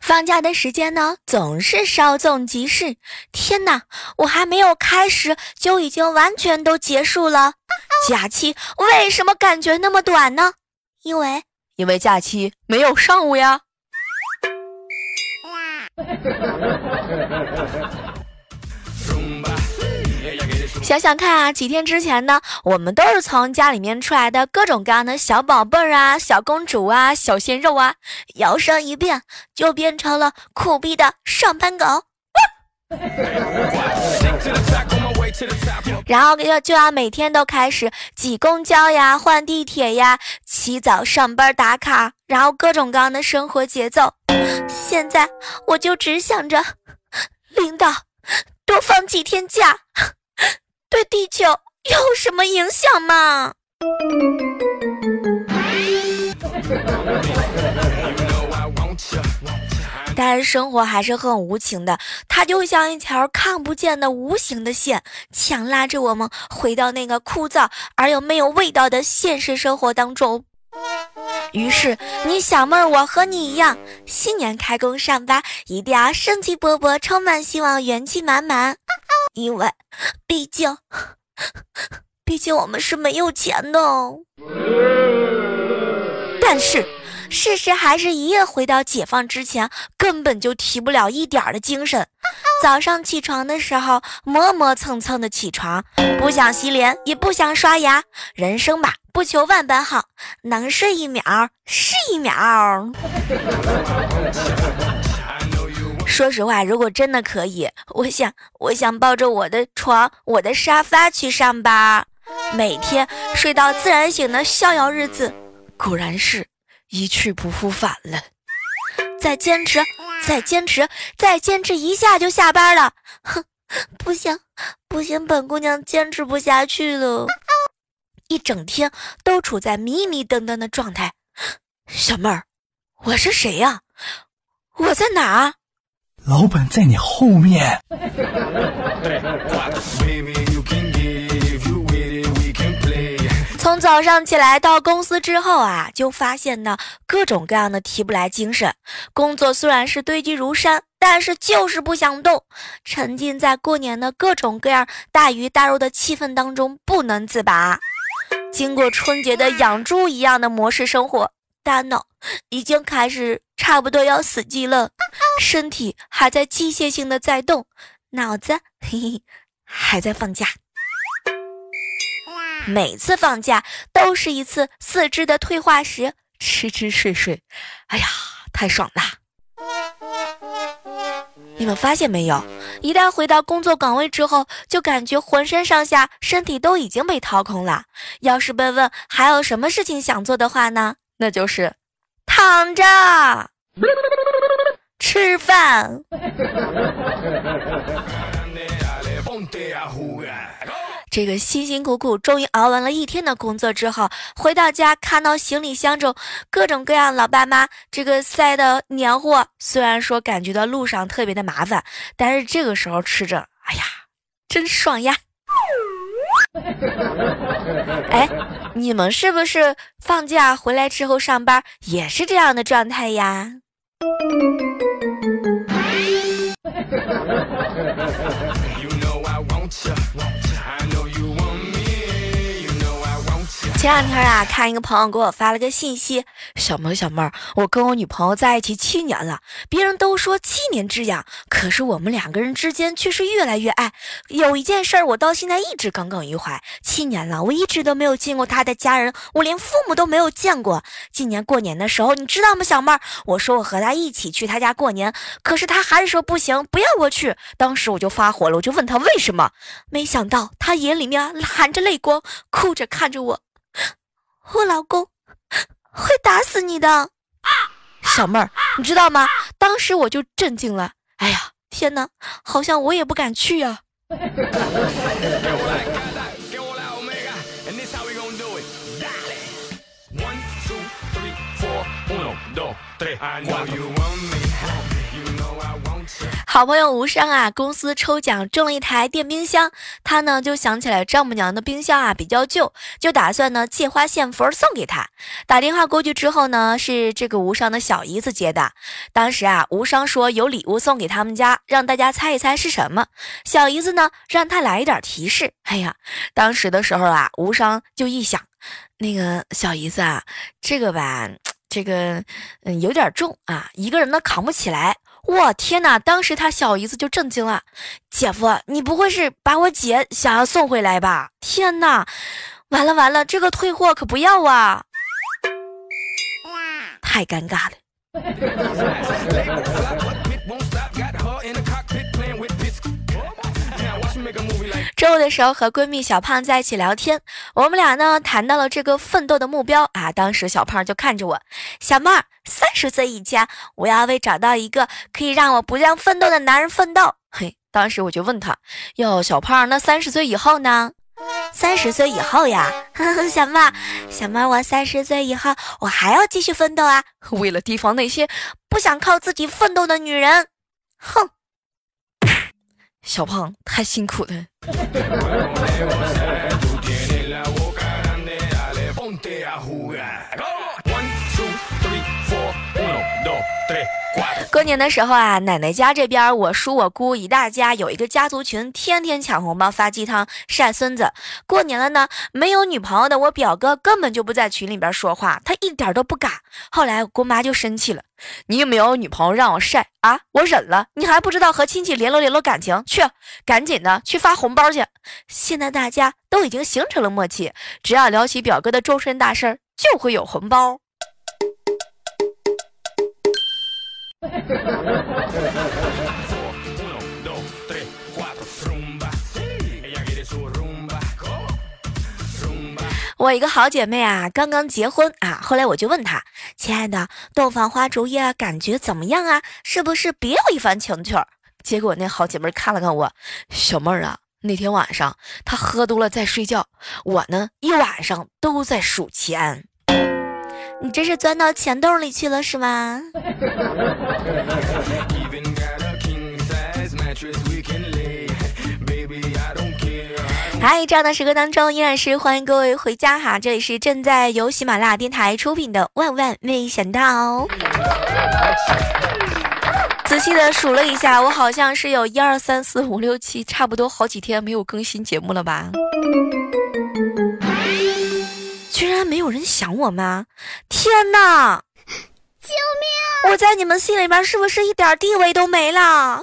放假的时间呢，总是稍纵即逝。天哪，我还没有开始，就已经完全都结束了。假期为什么感觉那么短呢？因为，因为假期没有上午呀。想想看啊，几天之前呢，我们都是从家里面出来的各种各样的小宝贝儿啊、小公主啊、小鲜肉啊，摇身一变就变成了苦逼的上班狗，然后要就要每天都开始挤公交呀、换地铁呀、起早上班打卡，然后各种各样的生活节奏。现在我就只想着，领导多放几天假。对地球有什么影响吗？但是生活还是很无情的，它就像一条看不见的无形的线，强拉着我们回到那个枯燥而又没有味道的现实生活当中。于是，你小妹儿，我和你一样，新年开工上班，一定要生机勃勃，充满希望，元气满满。因为，毕竟，毕竟我们是没有钱的。但是，事实还是一夜回到解放之前，根本就提不了一点儿的精神。早上起床的时候，磨磨蹭蹭的起床，不想洗脸，也不想刷牙。人生吧，不求万般好，能睡一秒是一秒。说实话，如果真的可以，我想，我想抱着我的床、我的沙发去上班，每天睡到自然醒的逍遥日子，果然是一去不复返了。再坚持，再坚持，再坚持一下就下班了。哼，不行，不行，本姑娘坚持不下去了。一整天都处在迷迷瞪瞪的状态。小妹儿，我是谁呀？我在哪儿？老板在你后面。从早上起来到公司之后啊，就发现呢各种各样的提不来精神。工作虽然是堆积如山，但是就是不想动，沉浸在过年的各种各样大鱼大肉的气氛当中不能自拔。经过春节的养猪一样的模式生活。大脑已经开始差不多要死机了，身体还在机械性的在动，脑子嘿嘿还在放假。每次放假都是一次四肢的退化时，吃吃睡睡，哎呀，太爽啦！你们发现没有？一旦回到工作岗位之后，就感觉浑身上下身体都已经被掏空了。要是被问还有什么事情想做的话呢？那就是躺着吃饭。这个辛辛苦苦终于熬完了一天的工作之后，回到家看到行李箱中各种各样老爸妈这个塞的年货，虽然说感觉到路上特别的麻烦，但是这个时候吃着，哎呀，真爽呀！哎，你们是不是放假回来之后上班也是这样的状态呀？you know I want you. 前两天啊，看一个朋友给我发了个信息，小妹小妹儿，我跟我女朋友在一起七年了，别人都说七年之痒，可是我们两个人之间却是越来越爱。有一件事儿，我到现在一直耿耿于怀。七年了，我一直都没有见过他的家人，我连父母都没有见过。今年过年的时候，你知道吗，小妹儿？我说我和他一起去他家过年，可是他还是说不行，不要我去。当时我就发火了，我就问他为什么，没想到他眼里面含着泪光，哭着看着我。我老公会打死你的，小妹儿，你知道吗？当时我就震惊了。哎呀，天哪，好像我也不敢去呀。好朋友无伤啊，公司抽奖中了一台电冰箱，他呢就想起来丈母娘的冰箱啊比较旧，就打算呢借花献佛送给她。打电话过去之后呢，是这个无伤的小姨子接的。当时啊，无伤说有礼物送给他们家，让大家猜一猜是什么。小姨子呢让他来一点提示。哎呀，当时的时候啊，无伤就一想，那个小姨子啊，这个吧，这个嗯有点重啊，一个人呢扛不起来。我天哪！当时他小姨子就震惊了，姐夫，你不会是把我姐想要送回来吧？天哪，完了完了，这个退货可不要啊！太尴尬了。周五的时候和闺蜜小胖在一起聊天，我们俩呢谈到了这个奋斗的目标啊。当时小胖就看着我，小妹儿，三十岁以前我要为找到一个可以让我不让奋斗的男人奋斗。嘿，当时我就问他，哟，小胖，那三十岁以后呢？三十岁以后呀，小妹儿，小妹儿，我三十岁以后我还要继续奋斗啊，为了提防那些不想靠自己奋斗的女人。哼。小胖太辛苦了。过年的时候啊，奶奶家这边，我叔我姑一大家有一个家族群，天天抢红包、发鸡汤、晒孙子。过年了呢，没有女朋友的我表哥根本就不在群里边说话，他一点都不敢。后来我姑妈就生气了：“你有没有女朋友让我晒啊？我忍了，你还不知道和亲戚联络联络感情？去，赶紧的去发红包去。”现在大家都已经形成了默契，只要聊起表哥的终身大事就会有红包。我一个好姐妹啊，刚刚结婚啊，后来我就问她：“亲爱的，洞房花烛夜感觉怎么样啊？是不是别有一番情趣？”结果那好姐妹看了看我，小妹儿啊，那天晚上她喝多了在睡觉，我呢一晚上都在数钱。你这是钻到钱洞里去了是吗？嗨，这样的时刻当中，依然是欢迎各位回家哈！这里是正在由喜马拉雅电台出品的《万万没想到》。仔细的数了一下，我好像是有一二三四五六七，差不多好几天没有更新节目了吧？居然没有人想我吗？天哪！救命！我在你们心里边是不是一点地位都没了？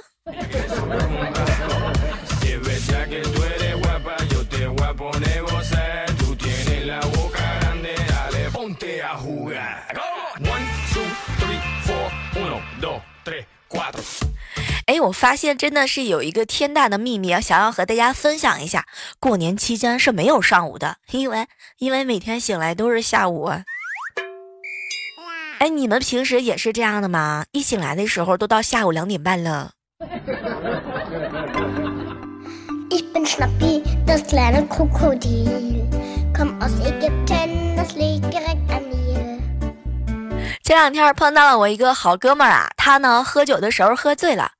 哎，我发现真的是有一个天大的秘密啊，想要和大家分享一下。过年期间是没有上午的，因为因为每天醒来都是下午。哎，你们平时也是这样的吗？一醒来的时候都到下午两点半了。前两天碰到了我一个好哥们儿啊，他呢喝酒的时候喝醉了。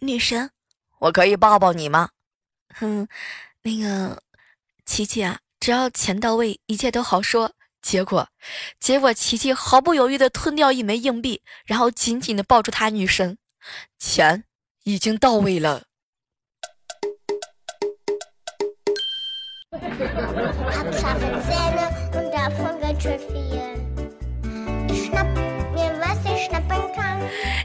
女神，我可以抱抱你吗？哼，那个琪琪啊，只要钱到位，一切都好说。结果，结果琪琪毫不犹豫的吞掉一枚硬币，然后紧紧的抱住他女神。钱已经到位了。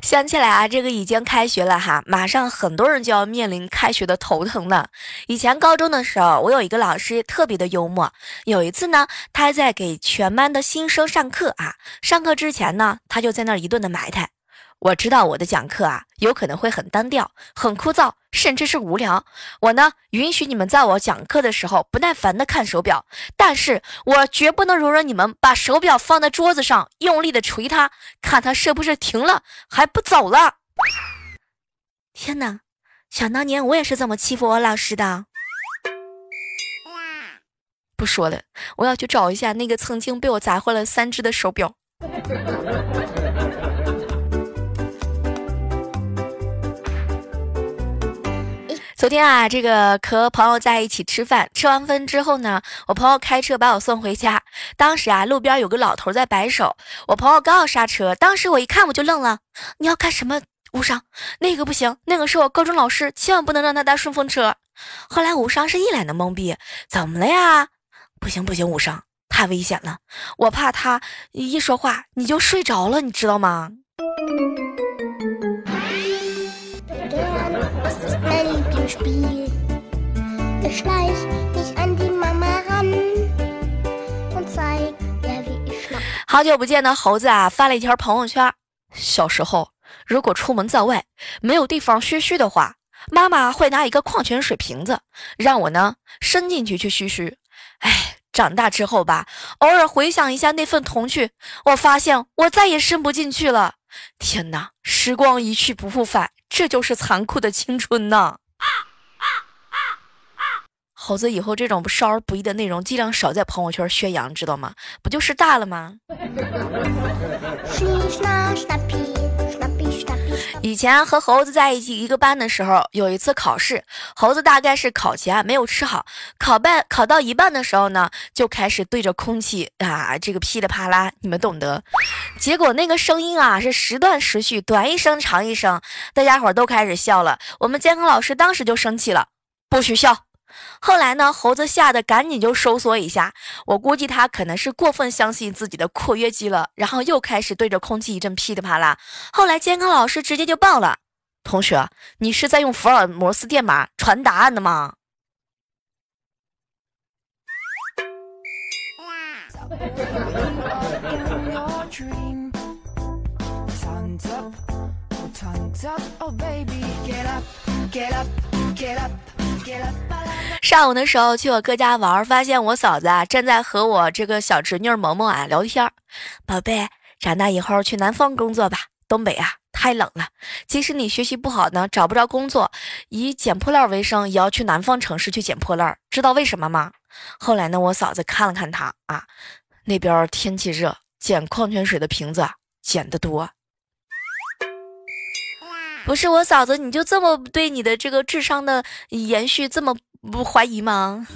想起来啊，这个已经开学了哈，马上很多人就要面临开学的头疼了。以前高中的时候，我有一个老师特别的幽默。有一次呢，他在给全班的新生上课啊，上课之前呢，他就在那一顿的埋汰。我知道我的讲课啊，有可能会很单调、很枯燥，甚至是无聊。我呢，允许你们在我讲课的时候不耐烦的看手表，但是我绝不能容忍你们把手表放在桌子上，用力的捶它，看它是不是停了，还不走了。天哪，想当年我也是这么欺负我老师的。不说了，我要去找一下那个曾经被我砸坏了三只的手表。昨天啊，这个和朋友在一起吃饭，吃完饭之后呢，我朋友开车把我送回家。当时啊，路边有个老头在摆手，我朋友刚要刹车，当时我一看我就愣了。你要干什么？无伤，那个不行，那个是我高中老师，千万不能让他搭顺风车。后来无伤是一脸的懵逼，怎么了呀？不行不行，无伤太危险了，我怕他一说话你就睡着了，你知道吗？好久不见的猴子啊，发了一条朋友圈。小时候，如果出门在外没有地方嘘嘘的话，妈妈会拿一个矿泉水瓶子，让我呢伸进去去嘘嘘。哎，长大之后吧，偶尔回想一下那份童趣，我发现我再也伸不进去了。天哪，时光一去不复返，这就是残酷的青春呐！猴子以后这种少儿不宜的内容尽量少在朋友圈宣扬，知道吗？不就是大了吗？以前和猴子在一起一个班的时候，有一次考试，猴子大概是考前没有吃好，考半考到一半的时候呢，就开始对着空气啊，这个噼里啪啦，你们懂得。结果那个声音啊是时断时续，短一声长一声，大家伙都开始笑了。我们监考老师当时就生气了，不许笑。后来呢？猴子吓得赶紧就收缩一下，我估计他可能是过分相信自己的括约肌了，然后又开始对着空气一阵噼里啪啦。后来监考老师直接就爆了：“同学，你是在用福尔摩斯电码传答案的吗？” 上午的时候去我哥家玩，发现我嫂子啊正在和我这个小侄女萌萌啊聊天。宝贝，长大以后去南方工作吧，东北啊太冷了。即使你学习不好呢，找不着工作，以捡破烂为生，也要去南方城市去捡破烂。知道为什么吗？后来呢，我嫂子看了看他啊，那边天气热，捡矿泉水的瓶子捡得多。不是我嫂子，你就这么对你的这个智商的延续这么不怀疑吗？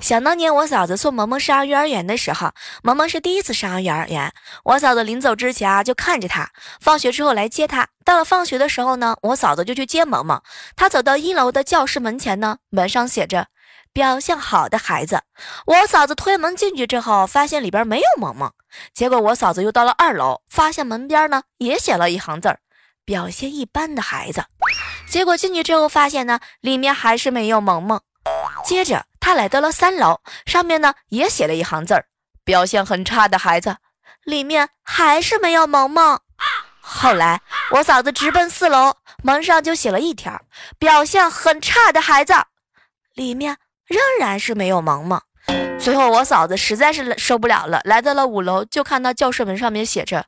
想当年我嫂子送萌萌上幼儿园的时候，萌萌是第一次上幼儿园。我嫂子临走之前啊，就看着她，放学之后来接她。到了放学的时候呢，我嫂子就去接萌萌。她走到一楼的教室门前呢，门上写着。表现好的孩子，我嫂子推门进去之后，发现里边没有萌萌。结果我嫂子又到了二楼，发现门边呢也写了一行字儿：表现一般的孩子。结果进去之后，发现呢里面还是没有萌萌。接着他来到了三楼，上面呢也写了一行字儿：表现很差的孩子，里面还是没有萌萌。后来我嫂子直奔四楼，门上就写了一条：表现很差的孩子，里面。仍然是没有萌萌。最后，我嫂子实在是受不了了，来到了五楼，就看到教室门上面写着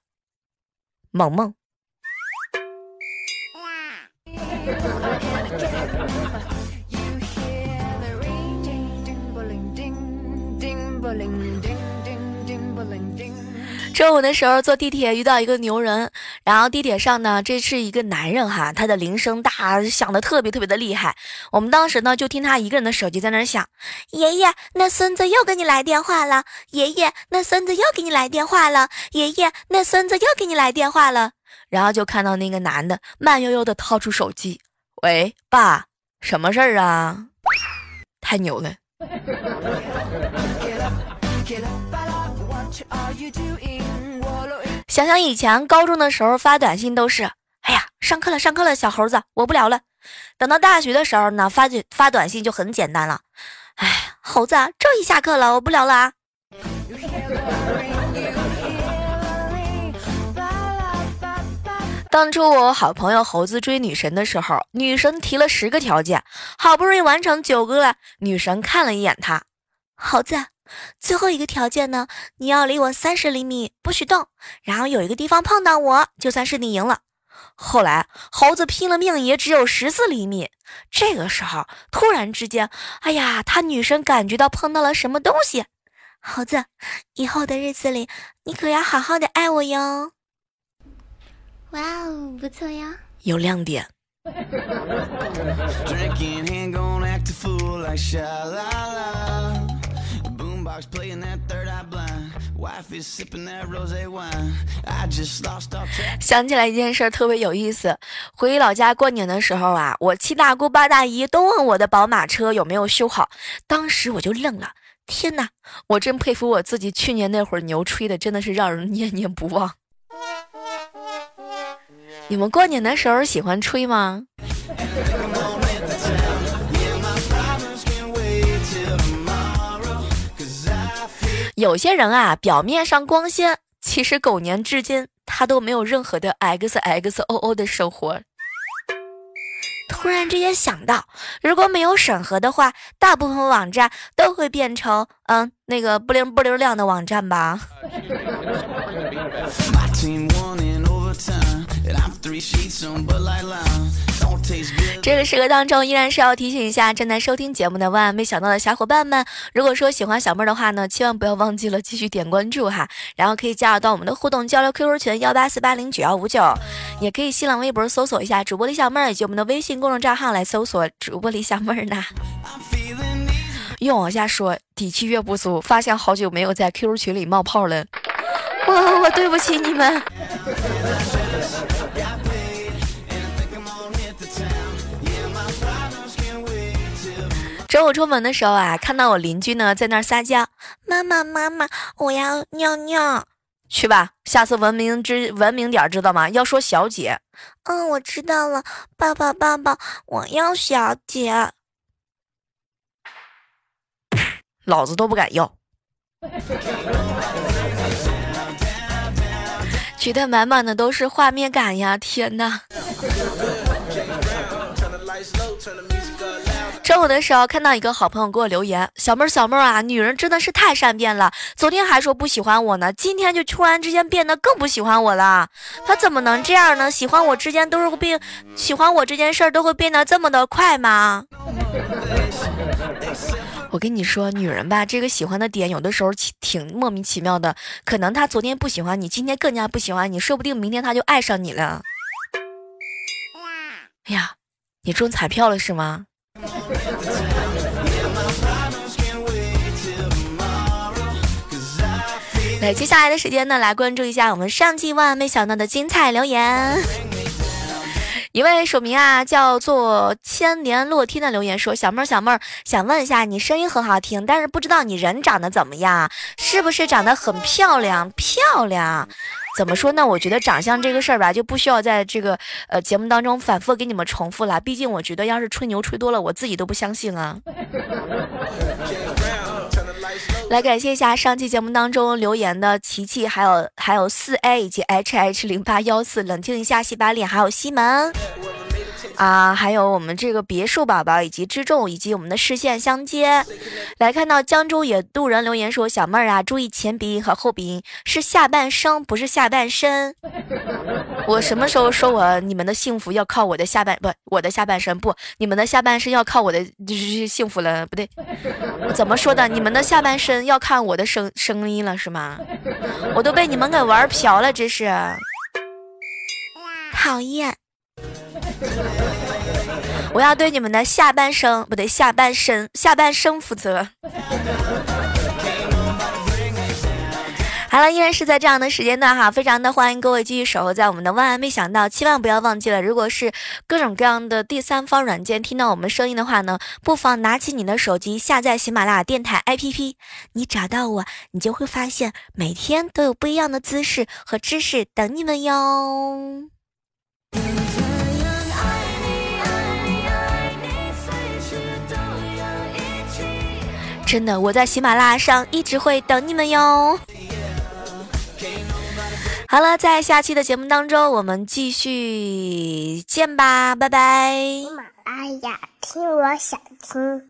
“萌萌”。中午的时候坐地铁遇到一个牛人，然后地铁上呢，这是一个男人哈，他的铃声大，响的特别特别的厉害。我们当时呢就听他一个人的手机在那响，爷爷，那孙子又给你来电话了，爷爷，那孙子又给你来电话了，爷爷，那孙子又给你来电话了。然后就看到那个男的慢悠悠的掏出手机，喂，爸，什么事儿啊？太牛了，想想以前高中的时候发短信都是，哎呀，上课了，上课了，小猴子，我不聊了。等到大学的时候呢，发发短信就很简单了，哎，猴子，这一下课了，我不聊了啊。当初我好朋友猴子追女神的时候，女神提了十个条件，好不容易完成九个了，女神看了一眼他，猴子，最后一个条件呢，你要离我三十厘米，不许动，然后有一个地方碰到我，就算是你赢了。后来猴子拼了命也只有十四厘米，这个时候突然之间，哎呀，他女神感觉到碰到了什么东西，猴子，以后的日子里你可要好好的爱我哟。哇哦，不错呀，有亮点。想起来一件事，特别有意思。回老家过年的时候啊，我七大姑八大姨都问我的宝马车有没有修好，当时我就愣了。天哪，我真佩服我自己，去年那会儿牛吹的真的是让人念念不忘。你们过年的时候喜欢吹吗？有些人啊，表面上光鲜，其实狗年至今他都没有任何的 X X O O 的生活。突然之间想到，如果没有审核的话，大部分网站都会变成嗯那个不灵不灵亮的网站吧。这个时刻当中，依然是要提醒一下正在收听节目的万万没想到的小伙伴们。如果说喜欢小妹的话呢，千万不要忘记了继续点关注哈，然后可以加入到我们的互动交流 QQ 群幺八四八零九幺五九，也可以新浪微博搜索一下主播李小妹儿，以及我们的微信公众账号来搜索主播李小妹儿呢。越往下说，底气越不足，发现好久没有在 QQ 群里冒泡了。我我对不起你们。中午出门的时候啊，看到我邻居呢在那儿撒娇：“妈妈妈妈，我要尿尿。”去吧，下次文明知文明点，知道吗？要说小姐。嗯，我知道了。爸爸爸爸，我要小姐。老子都不敢要。觉得满满的都是画面感呀！天哪！中午的时候看到一个好朋友给我留言：“小妹儿，小妹儿啊，女人真的是太善变了。昨天还说不喜欢我呢，今天就突然之间变得更不喜欢我了。她怎么能这样呢？喜欢我之间都是变，喜欢我这件事儿都会变得这么的快吗？”我跟你说，女人吧，这个喜欢的点有的时候挺莫名其妙的。可能她昨天不喜欢你，今天更加不喜欢你，说不定明天她就爱上你了。哎呀，你中彩票了是吗？来，接下来的时间呢，来关注一下我们上期万万没想到的精彩留言。一位署名啊叫做千年落天的留言说：“小妹儿，小妹儿，想问一下，你声音很好听，但是不知道你人长得怎么样，是不是长得很漂亮？漂亮？怎么说呢？我觉得长相这个事儿吧，就不需要在这个呃节目当中反复给你们重复了。毕竟我觉得，要是吹牛吹多了，我自己都不相信啊。”来感谢一下上期节目当中留言的琪琪，还有还有四 A 以及 H H 零八幺四，冷静一下，洗把脸，还有西门。啊，还有我们这个别墅宝宝，以及之众，以及我们的视线相接，来看到江州野渡人留言说：“小妹儿啊，注意前鼻音和后鼻音，是下半生，不是下半身。”我什么时候说我你们的幸福要靠我的下半不，我的下半身不，你们的下半身要靠我的就是幸福了，不对，怎么说的？你们的下半身要看我的声声音了是吗？我都被你们给玩瓢了，这是讨厌。我要对你们的下半生不对，下半身下半生负责。好了，依然是在这样的时间段哈，非常的欢迎各位继续守候在我们的万万没想到，千万不要忘记了，如果是各种各样的第三方软件听到我们声音的话呢，不妨拿起你的手机下载喜马拉雅电台 APP，你找到我，你就会发现每天都有不一样的姿势和知识等你们哟。真的，我在喜马拉雅上一直会等你们哟。好了，在下期的节目当中，我们继续见吧，拜拜。喜马拉雅，听我想听。